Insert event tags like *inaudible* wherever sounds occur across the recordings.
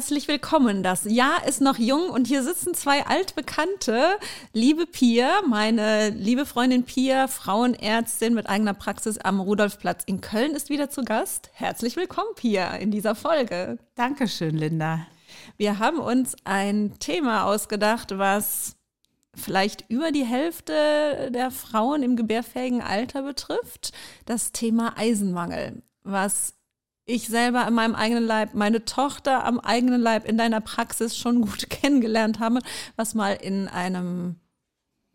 Herzlich willkommen. Das Jahr ist noch jung und hier sitzen zwei altbekannte. Liebe Pia, meine liebe Freundin Pia, Frauenärztin mit eigener Praxis am Rudolfplatz in Köln, ist wieder zu Gast. Herzlich willkommen, Pia, in dieser Folge. Dankeschön, Linda. Wir haben uns ein Thema ausgedacht, was vielleicht über die Hälfte der Frauen im gebärfähigen Alter betrifft. Das Thema Eisenmangel, was ich selber an meinem eigenen Leib, meine Tochter am eigenen Leib in deiner Praxis schon gut *laughs* kennengelernt habe, was mal in einem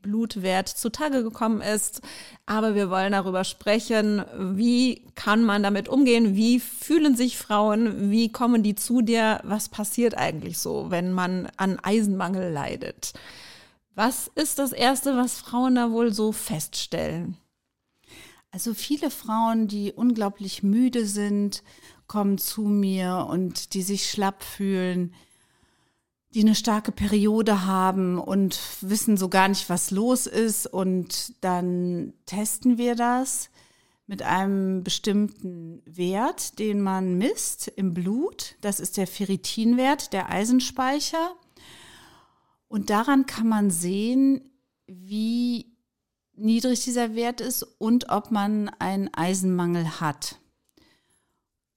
Blutwert zutage gekommen ist. Aber wir wollen darüber sprechen, wie kann man damit umgehen, wie fühlen sich Frauen, wie kommen die zu dir, was passiert eigentlich so, wenn man an Eisenmangel leidet. Was ist das Erste, was Frauen da wohl so feststellen? Also viele Frauen, die unglaublich müde sind, kommen zu mir und die sich schlapp fühlen, die eine starke Periode haben und wissen so gar nicht, was los ist. Und dann testen wir das mit einem bestimmten Wert, den man misst im Blut. Das ist der Ferritinwert, der Eisenspeicher. Und daran kann man sehen, wie niedrig dieser Wert ist und ob man einen Eisenmangel hat.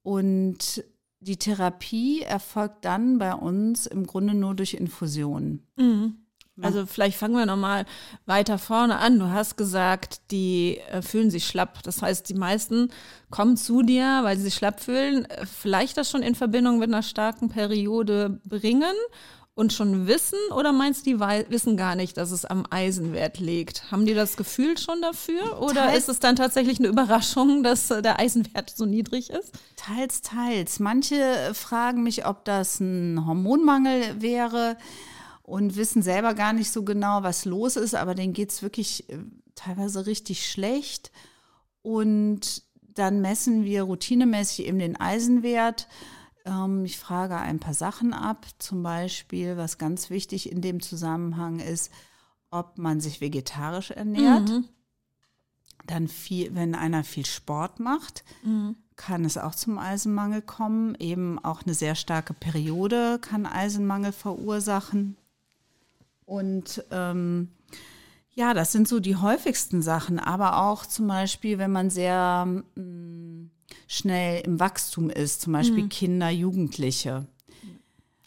Und die Therapie erfolgt dann bei uns im Grunde nur durch Infusionen. Mhm. Also vielleicht fangen wir nochmal weiter vorne an. Du hast gesagt, die äh, fühlen sich schlapp. Das heißt, die meisten kommen zu dir, weil sie sich schlapp fühlen, äh, vielleicht das schon in Verbindung mit einer starken Periode bringen und schon wissen oder meinst du, die wissen gar nicht, dass es am Eisenwert liegt? Haben die das Gefühl schon dafür oder teils, ist es dann tatsächlich eine Überraschung, *laughs* dass äh, der Eisenwert so niedrig ist? Teils, teils. Manche fragen mich, ob das ein Hormonmangel wäre und wissen selber gar nicht so genau, was los ist, aber denen geht es wirklich äh, teilweise richtig schlecht. Und dann messen wir routinemäßig eben den Eisenwert ich frage ein paar Sachen ab, zum Beispiel, was ganz wichtig in dem Zusammenhang ist, ob man sich vegetarisch ernährt. Mhm. Dann viel, wenn einer viel Sport macht, mhm. kann es auch zum Eisenmangel kommen. Eben auch eine sehr starke Periode kann Eisenmangel verursachen. Und ähm, ja, das sind so die häufigsten Sachen. Aber auch zum Beispiel, wenn man sehr mh, mm, schnell im Wachstum ist, zum Beispiel mhm. Kinder, Jugendliche.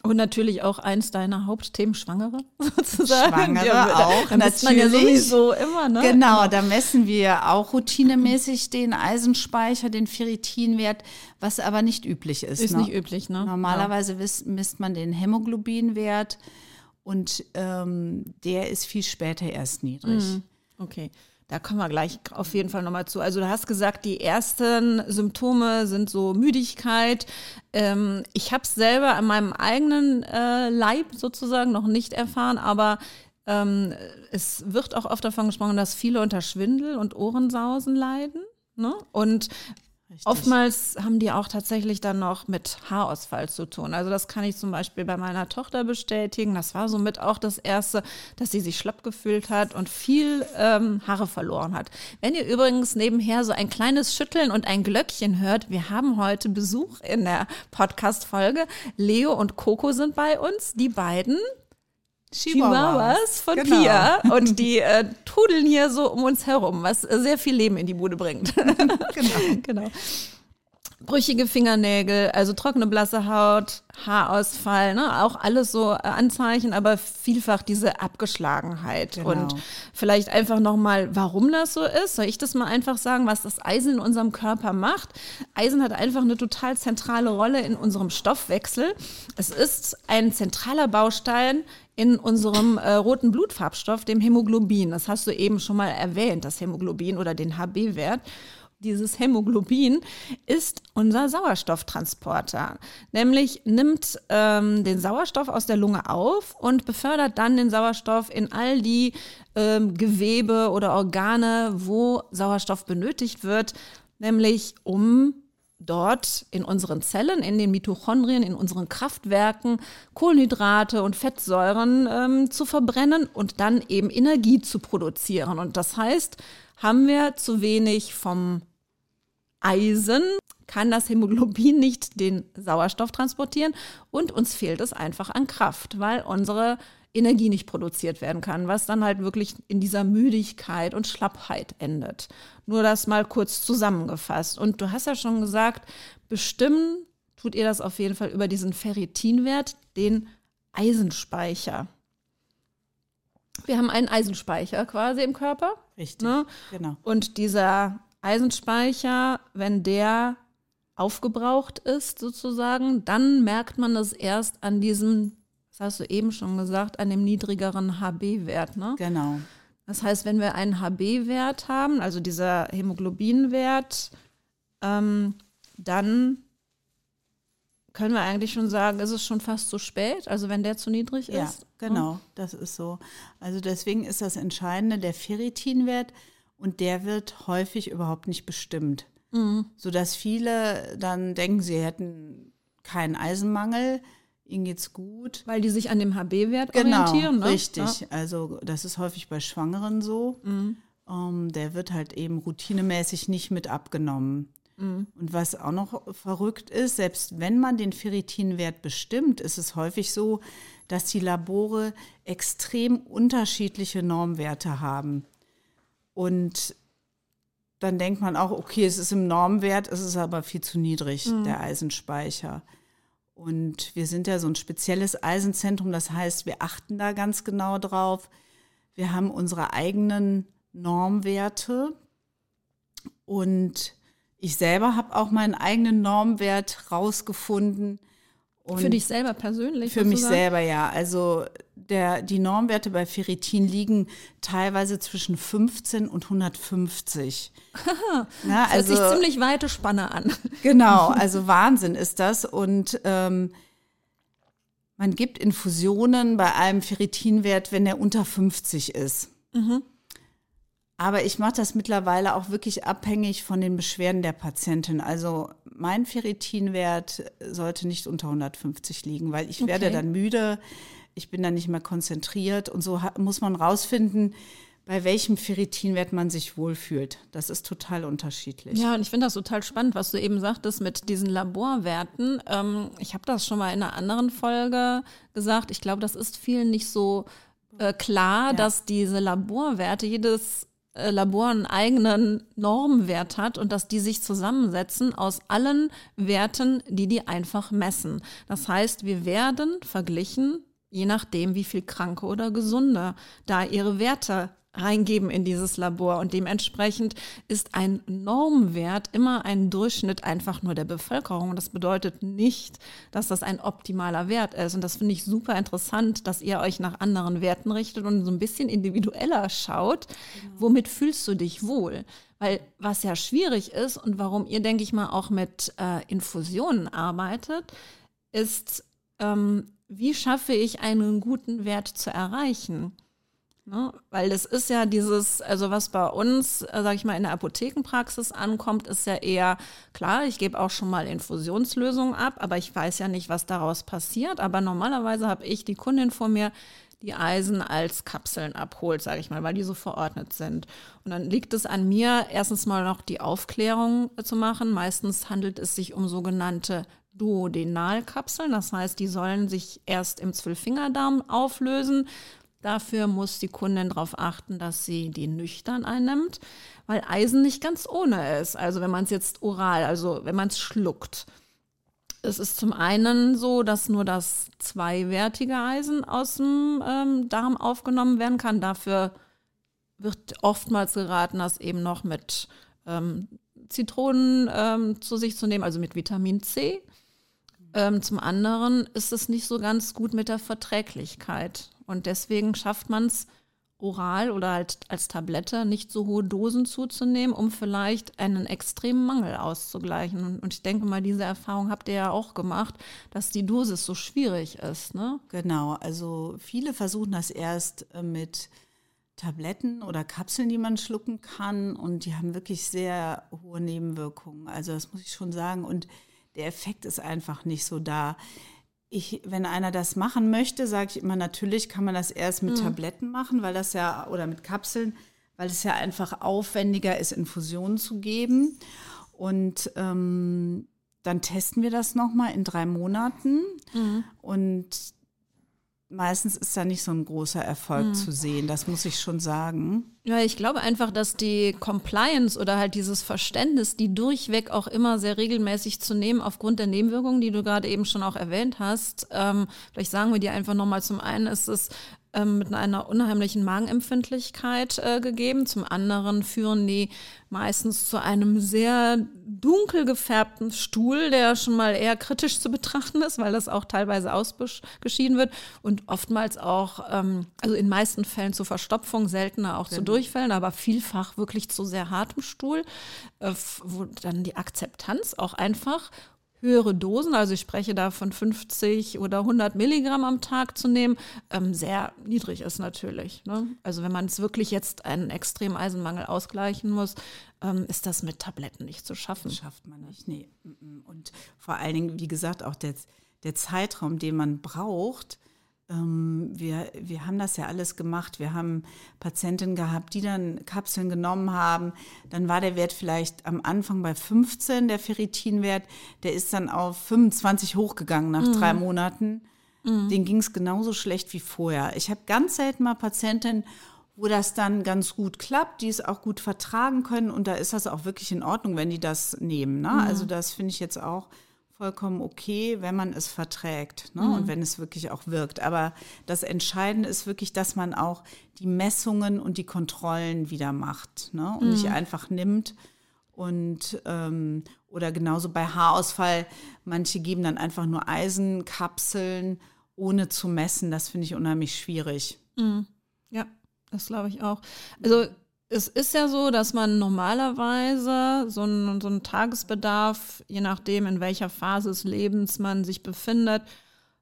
Und natürlich auch eins deiner Hauptthemen, Schwangere *laughs* sozusagen. Schwangere ja, auch, da natürlich. Man ja sowieso immer, ne? Genau, da messen wir auch routinemäßig den Eisenspeicher, den Ferritinwert, was aber nicht üblich ist. Ist ne? nicht üblich, ne? Normalerweise ja. misst man den Hämoglobinwert und ähm, der ist viel später erst niedrig. Mhm. Okay. Da kommen wir gleich auf jeden Fall nochmal zu. Also du hast gesagt, die ersten Symptome sind so Müdigkeit. Ähm, ich habe es selber an meinem eigenen äh, Leib sozusagen noch nicht erfahren, aber ähm, es wird auch oft davon gesprochen, dass viele unter Schwindel und Ohrensausen leiden. Ne? Und Richtig. Oftmals haben die auch tatsächlich dann noch mit Haarausfall zu tun. Also das kann ich zum Beispiel bei meiner Tochter bestätigen. Das war somit auch das Erste, dass sie sich schlapp gefühlt hat und viel ähm, Haare verloren hat. Wenn ihr übrigens nebenher so ein kleines Schütteln und ein Glöckchen hört, wir haben heute Besuch in der Podcast-Folge. Leo und Coco sind bei uns. Die beiden Chihuahuas von genau. Pia *laughs* und die äh, tudeln hier so um uns herum, was sehr viel Leben in die Bude bringt. *laughs* genau. *laughs* genau. Brüchige Fingernägel, also trockene blasse Haut, Haarausfall, ne? auch alles so äh, Anzeichen, aber vielfach diese Abgeschlagenheit genau. und vielleicht einfach nochmal, warum das so ist. Soll ich das mal einfach sagen, was das Eisen in unserem Körper macht? Eisen hat einfach eine total zentrale Rolle in unserem Stoffwechsel. Es ist ein zentraler Baustein in unserem äh, roten Blutfarbstoff, dem Hämoglobin. Das hast du eben schon mal erwähnt, das Hämoglobin oder den HB-Wert. Dieses Hämoglobin ist unser Sauerstofftransporter. Nämlich nimmt ähm, den Sauerstoff aus der Lunge auf und befördert dann den Sauerstoff in all die ähm, Gewebe oder Organe, wo Sauerstoff benötigt wird, nämlich um dort in unseren Zellen, in den Mitochondrien, in unseren Kraftwerken Kohlenhydrate und Fettsäuren ähm, zu verbrennen und dann eben Energie zu produzieren. Und das heißt, haben wir zu wenig vom Eisen, kann das Hämoglobin nicht den Sauerstoff transportieren und uns fehlt es einfach an Kraft, weil unsere Energie nicht produziert werden kann, was dann halt wirklich in dieser Müdigkeit und Schlappheit endet. Nur das mal kurz zusammengefasst. Und du hast ja schon gesagt, bestimmen tut ihr das auf jeden Fall über diesen Ferritinwert, den Eisenspeicher. Wir haben einen Eisenspeicher quasi im Körper. Richtig, ne? genau. Und dieser Eisenspeicher, wenn der aufgebraucht ist sozusagen, dann merkt man das erst an diesem hast du eben schon gesagt, an dem niedrigeren HB-Wert. Ne? Genau. Das heißt, wenn wir einen HB-Wert haben, also dieser Hämoglobin-Wert, ähm, dann können wir eigentlich schon sagen, ist es schon fast zu spät, also wenn der zu niedrig ist? Ja, genau, das ist so. Also deswegen ist das Entscheidende der Ferritinwert und der wird häufig überhaupt nicht bestimmt, mhm. sodass viele dann denken, sie hätten keinen Eisenmangel, ihnen geht's gut. Weil die sich an dem HB-Wert genau, orientieren, ne? Richtig. Ja. Also das ist häufig bei Schwangeren so. Mhm. Um, ähm, der wird halt eben routinemäßig nicht mit abgenommen. Mhm. Und was auch noch verrückt ist, selbst wenn man den Ferritinwert bestimmt, ist es häufig so, dass die Labore extrem unterschiedliche Normwerte haben. Und dann denkt man auch, okay, es ist im Normwert, es ist aber viel zu niedrig, mhm. der Eisenspeicher. Und wir sind ja so ein spezielles Eisenzentrum, das heißt, wir achten da ganz genau drauf. Wir haben unsere eigenen Normwerte und ich selber habe auch meinen eigenen Normwert rausgefunden. Und für dich selber persönlich? Für mich selber, ja. Also der, die Normwerte bei Ferritin liegen teilweise zwischen 15 und 150. *laughs* Na, das also, hört sich ziemlich weite Spanne an. *laughs* Genau, also Wahnsinn ist das. Und ähm, man gibt Infusionen bei einem Ferritinwert, wenn er unter 50 ist. Mhm. Aber ich mache das mittlerweile auch wirklich abhängig von den Beschwerden der Patientin. Also mein Ferritinwert sollte nicht unter 150 liegen, weil ich okay. werde dann müde ich bin dann nicht mehr konzentriert. Und so muss man rausfinden, bei welchem Ferritinwert man sich wohlfühlt. Das ist total unterschiedlich. Ja, und ich finde das total spannend, was du eben sagtest mit diesen Laborwerten. Ähm, ich habe das schon mal in einer anderen Folge gesagt. Ich glaube, das ist vielen nicht so äh, klar, ja. dass diese Laborwerte, jedes äh, Labor einen eigenen Normwert hat und dass die sich zusammensetzen aus allen Werten, die die einfach messen. Das heißt, wir werden verglichen je nachdem, wie viel Kranke oder Gesunde da ihre Werte reingeben in dieses Labor. Und dementsprechend ist ein Normwert immer ein Durchschnitt einfach nur der Bevölkerung. Das bedeutet nicht, dass das ein optimaler Wert ist. Und das finde ich super interessant, dass ihr euch nach anderen Werten richtet und so ein bisschen individueller schaut. Genau. Womit fühlst du dich wohl? Weil was ja schwierig ist und warum ihr, denke ich mal, auch mit äh, Infusionen arbeitet, ist, ähm, wie schaffe ich einen guten Wert zu erreichen? Ne? Weil das ist ja dieses, also was bei uns, äh, sag ich mal, in der Apothekenpraxis ankommt, ist ja eher, klar, ich gebe auch schon mal Infusionslösungen ab, aber ich weiß ja nicht, was daraus passiert. Aber normalerweise habe ich die Kundin vor mir, die Eisen als Kapseln abholt, sage ich mal, weil die so verordnet sind. Und dann liegt es an mir, erstens mal noch die Aufklärung zu machen. Meistens handelt es sich um sogenannte Duodenalkapseln. Das heißt, die sollen sich erst im Zwölffingerdarm auflösen. Dafür muss die Kundin darauf achten, dass sie die nüchtern einnimmt, weil Eisen nicht ganz ohne ist. Also wenn man es jetzt oral, also wenn man es schluckt. Es ist zum einen so, dass nur das zweiwertige Eisen aus dem ähm, Darm aufgenommen werden kann. Dafür wird oftmals geraten, das eben noch mit ähm, Zitronen ähm, zu sich zu nehmen, also mit Vitamin C. Ähm, zum anderen ist es nicht so ganz gut mit der Verträglichkeit. Und deswegen schafft man es oral oder halt als Tablette nicht so hohe Dosen zuzunehmen, um vielleicht einen extremen Mangel auszugleichen. Und ich denke mal, diese Erfahrung habt ihr ja auch gemacht, dass die Dosis so schwierig ist. Ne? Genau, also viele versuchen das erst äh, mit Tabletten oder Kapseln, die man schlucken kann und die haben wirklich sehr hohe Nebenwirkungen. Also das muss ich schon sagen und der Effekt ist einfach nicht so da ich, wenn einer das machen möchte, sage ich immer, natürlich kann man das erst mit mhm. Tabletten machen, weil das ja, oder mit Kapseln, weil es ja einfach aufwendiger ist, Infusionen zu geben. Und ähm, dann testen wir das nochmal in drei Monaten. Mhm. Und meistens ist da nicht so ein großer Erfolg mhm. zu sehen, das muss ich schon sagen. Ja, ich glaube einfach, dass die Compliance oder halt dieses Verständnis, die durchweg auch immer sehr regelmäßig zu nehmen, aufgrund der Nebenwirkungen, die du gerade eben schon auch erwähnt hast, ähm, vielleicht sagen wir dir einfach nochmal, zum einen ist es ähm, mit einer unheimlichen Magenempfindlichkeit äh, gegeben. Zum anderen führen die meistens zu einem sehr dunkel gefärbten Stuhl, der schon mal eher kritisch zu betrachten ist, weil das auch teilweise ausgeschieden wird und oftmals auch, ähm, also in meisten Fällen zu Verstopfung, seltener auch genau. zu Durchfällen, aber vielfach wirklich zu sehr hartem Stuhl, äh, wo dann die Akzeptanz auch einfach höhere Dosen, also ich spreche da von 50 oder 100 Milligramm am Tag zu nehmen, ähm, sehr niedrig ist natürlich. Ne? Also wenn man es wirklich jetzt einen extremen Eisenmangel ausgleichen muss, ähm, ist das mit Tabletten nicht zu schaffen. Das schafft man nicht, nee. Und vor allen Dingen, wie gesagt, auch der, der Zeitraum, den man braucht, wir, wir haben das ja alles gemacht. Wir haben Patientinnen gehabt, die dann Kapseln genommen haben. Dann war der Wert vielleicht am Anfang bei 15, der Ferritinwert. Der ist dann auf 25 hochgegangen nach mhm. drei Monaten. Mhm. Den ging es genauso schlecht wie vorher. Ich habe ganz selten mal Patientinnen, wo das dann ganz gut klappt, die es auch gut vertragen können. Und da ist das auch wirklich in Ordnung, wenn die das nehmen. Ne? Mhm. Also das finde ich jetzt auch vollkommen okay, wenn man es verträgt ne? Mhm. und wenn es wirklich auch wirkt. Aber das Entscheidende ist wirklich, dass man auch die Messungen und die Kontrollen wieder macht ne? und mhm. nicht einfach nimmt und ähm, oder genauso bei Haarausfall, manche geben dann einfach nur Eisenkapseln, ohne zu messen. Das finde ich unheimlich schwierig. Mhm. Ja, das glaube ich auch. Also es ist ja so, dass man normalerweise so einen, so einen Tagesbedarf, je nachdem, in welcher Phase des Lebens man sich befindet,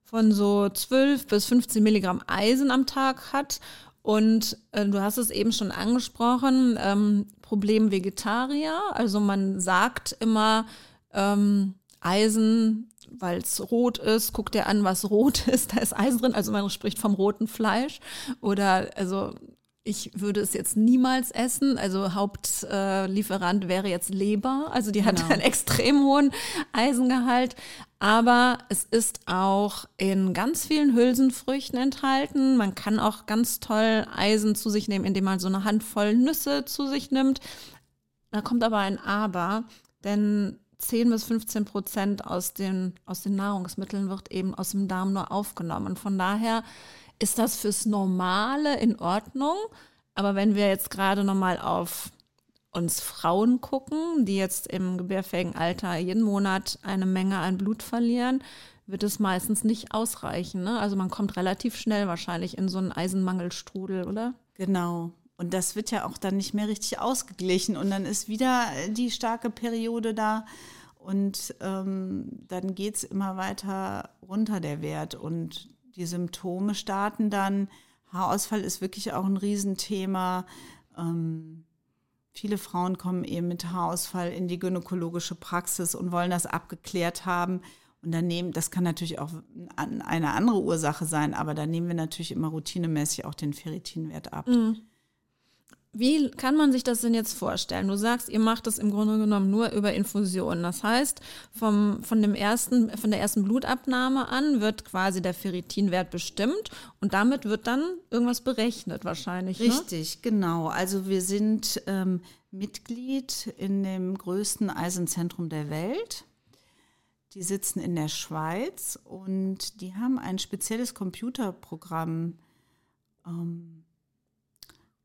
von so 12 bis 15 Milligramm Eisen am Tag hat. Und äh, du hast es eben schon angesprochen, ähm, Problem Vegetarier. Also man sagt immer, ähm, Eisen, weil es rot ist, guckt er an, was rot *laughs* ist, da ist Eisen drin. Also man spricht vom roten Fleisch. Oder also ich würde es jetzt niemals essen. Also Hauptlieferant äh, wäre jetzt Leber. Also die hat genau. einen *laughs* extrem hohen Eisengehalt. Aber es ist auch in ganz vielen Hülsenfrüchten enthalten. Man kann auch ganz toll Eisen zu sich nehmen, indem man so eine Handvoll Nüsse zu sich nimmt. Da kommt aber ein Aber, denn 10 bis 15 Prozent aus den, aus den Nahrungsmitteln wird eben aus dem Darm nur aufgenommen. Von daher ist das fürs Normale in Ordnung. Aber wenn wir jetzt gerade nochmal auf uns Frauen gucken, die jetzt im gebärfähigen Alter jeden Monat eine Menge an Blut verlieren, wird es meistens nicht ausreichen. Ne? Also man kommt relativ schnell wahrscheinlich in so einen Eisenmangelstrudel, oder? Genau. Und das wird ja auch dann nicht mehr richtig ausgeglichen. Und dann ist wieder die starke Periode da. Und ähm, dann geht es immer weiter runter, der Wert. Und die Symptome starten dann. Haarausfall ist wirklich auch ein Riesenthema. Ähm, viele Frauen kommen eben mit Haarausfall in die gynäkologische Praxis und wollen das abgeklärt haben. Und dann nehmen, das kann natürlich auch eine andere Ursache sein, aber da nehmen wir natürlich immer routinemäßig auch den Ferritinwert ab. Mhm. Wie kann man sich das denn jetzt vorstellen? Du sagst, ihr macht das im Grunde genommen nur über Infusionen. Das heißt, vom, von, dem ersten, von der ersten Blutabnahme an wird quasi der Ferritinwert bestimmt und damit wird dann irgendwas berechnet wahrscheinlich. Ne? Richtig, ne? genau. Also wir sind ähm, Mitglied in dem größten Eisenzentrum der Welt. Die sitzen in der Schweiz und die haben ein spezielles Computerprogramm. Ähm,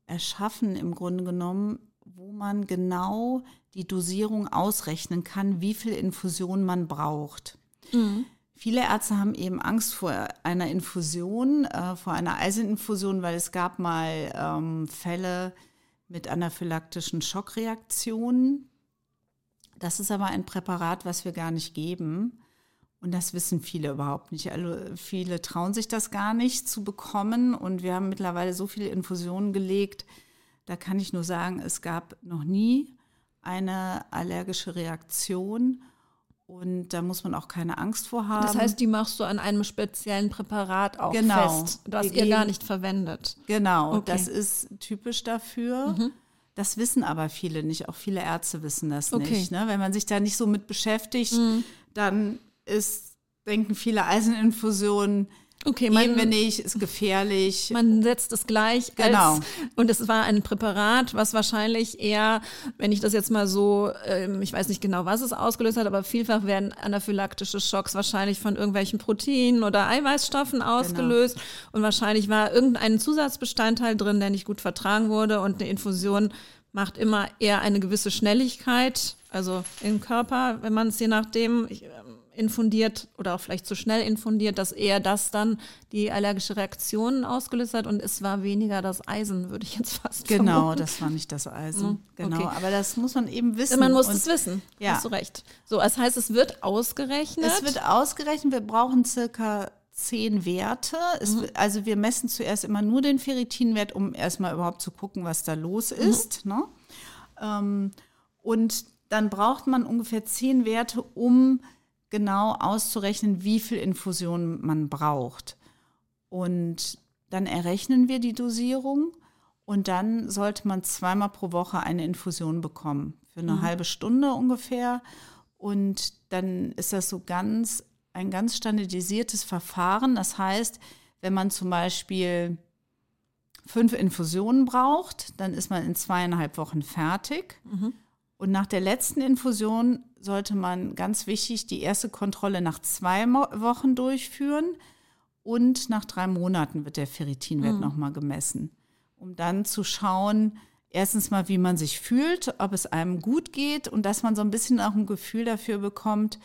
erschaffen im Grunde genommen, wo man genau die Dosierung ausrechnen kann, wie viel Infusion man braucht. Mhm. Viele Ärzte haben eben Angst vor einer Infusion, äh, vor einer Eiseninfusion, weil es gab mal ähm, Fälle mit anaphylaktischen Schockreaktionen. Das ist aber ein Präparat, was wir gar nicht geben. Und das wissen viele überhaupt nicht. Also viele trauen sich das gar nicht zu bekommen. Und wir haben mittlerweile so viele Infusionen gelegt. Da kann ich nur sagen, es gab noch nie eine allergische Reaktion. Und da muss man auch keine Angst vor haben. Das heißt, die machst du an einem speziellen Präparat auch Genau. fest, das ihr gar nicht verwendet. Genau, Okay. das ist typisch dafür. Das wissen aber viele nicht. Auch viele Ärzte wissen das Okay. nicht. Ne? Wenn man sich da nicht so mit beschäftigt, dann ist, denken viele Eiseninfusionen, Okay, geben wir man, nicht, ist gefährlich. man setzt es gleich Genau. als, und es war ein Präparat, was wahrscheinlich eher, wenn ich das jetzt mal so, ähm, ich weiß nicht genau, was es ausgelöst hat, aber vielfach werden anaphylaktische Schocks wahrscheinlich von irgendwelchen Proteinen oder Eiweißstoffen Genau. ausgelöst und wahrscheinlich war irgendein Zusatzbestandteil drin, der nicht gut vertragen wurde und eine Infusion macht immer eher eine gewisse Schnelligkeit, also im Körper, wenn man es je nachdem ich, ähm, infundiert oder auch vielleicht zu schnell infundiert, dass eher das dann die allergische Reaktion ausgelöst hat und es war weniger das Eisen, würde ich jetzt fast Genau, vermuten. das war nicht das Eisen. Mhm, Genau, okay. aber das muss man eben wissen. Man muss Und es wissen. Ja. Hast du recht. So, das heißt, es wird ausgerechnet. Es wird ausgerechnet, wir brauchen circa zehn Werte. Es, wird- Also wir messen zuerst immer nur den Ferritinwert, um erstmal überhaupt zu gucken, was da los ist. Ne? Ähm, und dann braucht man ungefähr zehn Werte, um genau auszurechnen, wie viel Infusion man braucht. Und dann errechnen wir die Dosierung und dann sollte man zweimal pro Woche eine Infusion bekommen. Für eine halbe Stunde ungefähr. Und dann ist das so ganz, ein ganz standardisiertes Verfahren. Das heißt, wenn man zum Beispiel fünf Infusionen braucht, dann ist man in zweieinhalb Wochen fertig. Und nach der letzten Infusion sollte man ganz wichtig die erste Kontrolle nach zwei Mo Wochen durchführen und nach drei Monaten wird der Ferritinwert nochmal gemessen, um dann zu schauen, erstens mal, wie man sich fühlt, ob es einem gut geht und dass man so ein bisschen auch ein Gefühl dafür bekommt,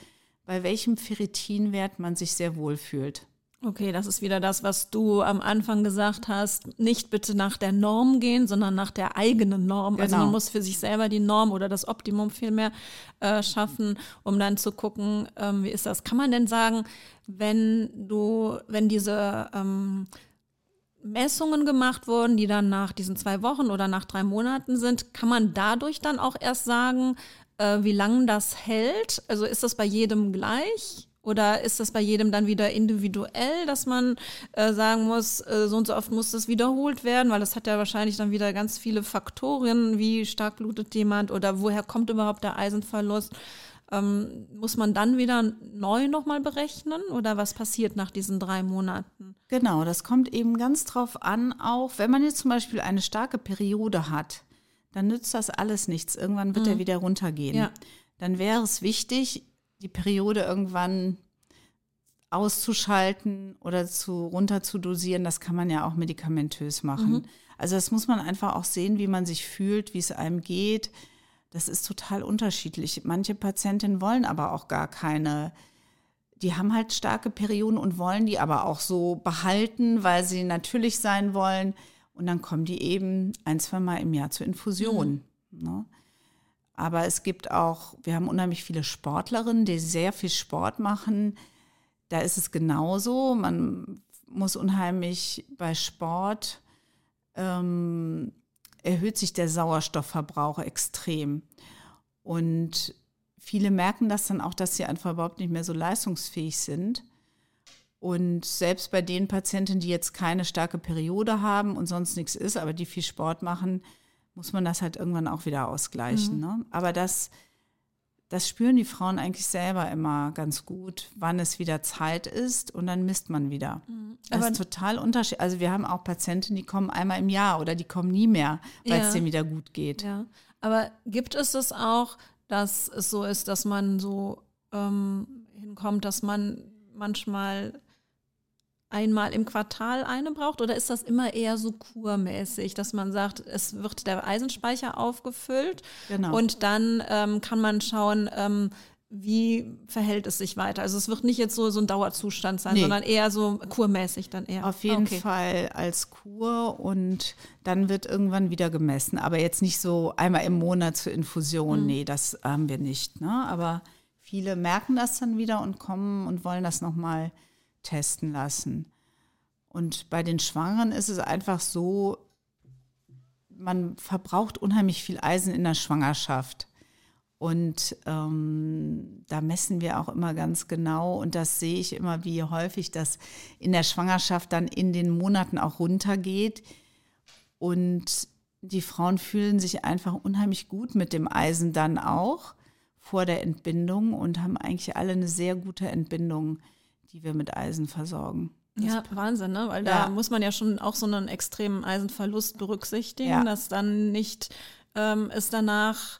bei welchem Ferritinwert man sich sehr wohl fühlt. Okay, das ist wieder das, was du am Anfang gesagt hast. Nicht bitte nach der Norm gehen, sondern nach der eigenen Norm. Also Genau. man muss für sich selber die Norm oder das Optimum vielmehr äh, schaffen, um dann zu gucken, ähm, wie ist das. Kann man denn sagen, wenn du, wenn diese ähm, Messungen gemacht wurden, die dann nach diesen zwei Wochen oder nach drei Monaten sind, kann man dadurch dann auch erst sagen, äh, wie lange das hält? Also ist das bei jedem gleich? Oder ist das bei jedem dann wieder individuell, dass man äh, sagen muss, äh, so und so oft muss das wiederholt werden, weil das hat ja wahrscheinlich dann wieder ganz viele Faktoren, wie stark blutet jemand oder woher kommt überhaupt der Eisenverlust? Ähm, muss man dann wieder neu nochmal berechnen oder was passiert nach diesen drei Monaten? Genau, das kommt eben ganz drauf an, auch wenn man jetzt zum Beispiel eine starke Periode hat, dann nützt das alles nichts. Irgendwann wird er wieder runtergehen. Ja. Dann wäre es wichtig, die Periode irgendwann auszuschalten oder zu runter zu dosieren. Das kann man ja auch medikamentös machen. Also das muss man einfach auch sehen, wie man sich fühlt, wie es einem geht. Das ist total unterschiedlich. Manche Patientinnen wollen aber auch gar keine die haben halt starke Perioden und wollen die aber auch so behalten, weil sie natürlich sein wollen. Und dann kommen die eben ein, zwei Mal im Jahr zur Infusion. Ne? Aber es gibt auch, wir haben unheimlich viele Sportlerinnen, die sehr viel Sport machen. Da ist es genauso. Man muss unheimlich bei Sport, ähm, erhöht sich der Sauerstoffverbrauch extrem. Und viele merken das dann auch, dass sie einfach überhaupt nicht mehr so leistungsfähig sind. Und selbst bei den Patienten, die jetzt keine starke Periode haben und sonst nichts ist, aber die viel Sport machen, muss man das halt irgendwann auch wieder ausgleichen. Ne? Aber das, das spüren die Frauen eigentlich selber immer ganz gut, wann es wieder Zeit ist und dann misst man wieder. Das Aber- ist total unterschiedlich. Also wir haben auch Patienten, die kommen einmal im Jahr oder die kommen nie mehr, weil Ja. es denen wieder gut geht. Ja, aber gibt es das auch, dass es so ist, dass man so ähm, hinkommt, dass man manchmal einmal im Quartal eine braucht? Oder ist das immer eher so kurmäßig, dass man sagt, es wird der Eisenspeicher aufgefüllt Genau. und dann ähm, kann man schauen, ähm, wie verhält es sich weiter? Also es wird nicht jetzt so, so ein Dauerzustand sein, Nee. sondern eher so kurmäßig dann eher. Auf jeden okay. Fall als Kur und dann wird irgendwann wieder gemessen. Aber jetzt nicht so einmal im Monat zur Infusion. Nee, das haben wir nicht. Ne? Aber viele merken das dann wieder und kommen und wollen das nochmal testen lassen. Und bei den Schwangeren ist es einfach so, man verbraucht unheimlich viel Eisen in der Schwangerschaft. Und ähm, da messen wir auch immer ganz genau. Und das sehe ich immer, wie häufig das in der Schwangerschaft dann in den Monaten auch runtergeht. Und die Frauen fühlen sich einfach unheimlich gut mit dem Eisen dann auch vor der Entbindung und haben eigentlich alle eine sehr gute Entbindung, die wir mit Eisen versorgen. Ja, Wahnsinn, ne? Weil Ja. da muss man ja schon auch so einen extremen Eisenverlust berücksichtigen, Ja. dass dann nicht ähm, es danach,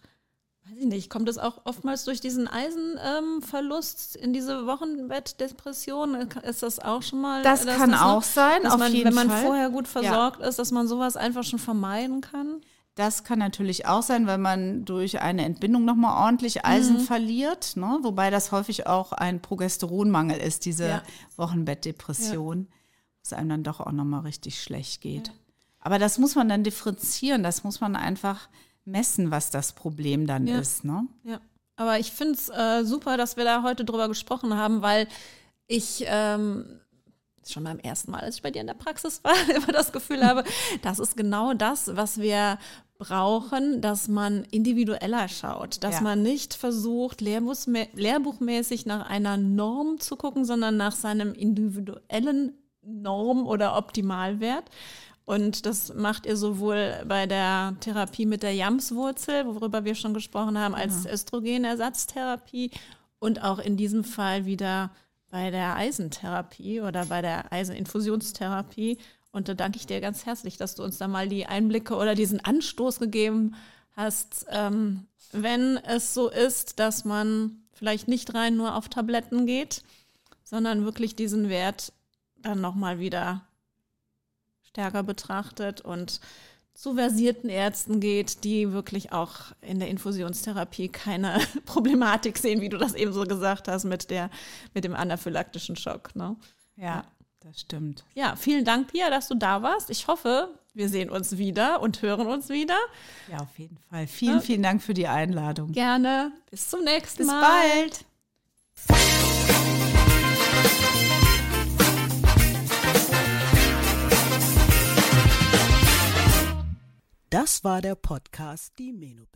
weiß ich nicht, kommt es auch oftmals durch diesen Eisenverlust in diese Wochenbettdepression? Ist das auch schon mal? Das kann noch- auch sein, dass auf man, jeden wenn man Fall. vorher gut versorgt ist, dass man sowas einfach schon vermeiden kann. Das kann natürlich auch sein, weil man durch eine Entbindung nochmal ordentlich Eisen Mhm. verliert, ne? wobei das häufig auch ein Progesteronmangel ist, diese Ja. Wochenbettdepression, wo es einem dann doch auch nochmal richtig schlecht geht. Aber das muss man dann differenzieren, das muss man einfach messen, was das Problem dann Ja. ist. Ne? Ja, aber ich finde es äh, super, dass wir da heute drüber gesprochen haben, weil ich ähm, schon beim ersten Mal, als ich bei dir in der Praxis war, *laughs* immer das Gefühl habe, das ist genau das, was wir brauchen, dass man individueller schaut, dass Ja. man nicht versucht, lehrbuchmä lehrbuchmäßig nach einer Norm zu gucken, sondern nach seinem individuellen Norm- oder Optimalwert. Und das macht ihr sowohl bei der Therapie mit der Jamswurzel, worüber wir schon gesprochen haben, als Östrogenersatztherapie und auch in diesem Fall wieder bei der Eisentherapie oder bei der Eiseninfusionstherapie. Und da danke ich dir ganz herzlich, dass du uns da mal die Einblicke oder diesen Anstoß gegeben hast, ähm, wenn es so ist, dass man vielleicht nicht rein nur auf Tabletten geht, sondern wirklich diesen Wert dann nochmal wieder stärker betrachtet und zu versierten Ärzten geht, die wirklich auch in der Infusionstherapie keine *laughs* Problematik sehen, wie du das eben so gesagt hast, mit, der, mit dem anaphylaktischen Schock. Ne? Ja, das stimmt. Ja, vielen Dank, Pia, dass du da warst. Ich hoffe, wir sehen uns wieder und hören uns wieder. Ja, auf jeden Fall. Vielen, vielen Dank für die Einladung. Gerne. Bis zum nächsten Bis Mal. bald. Das war der Podcast Die Menobitch.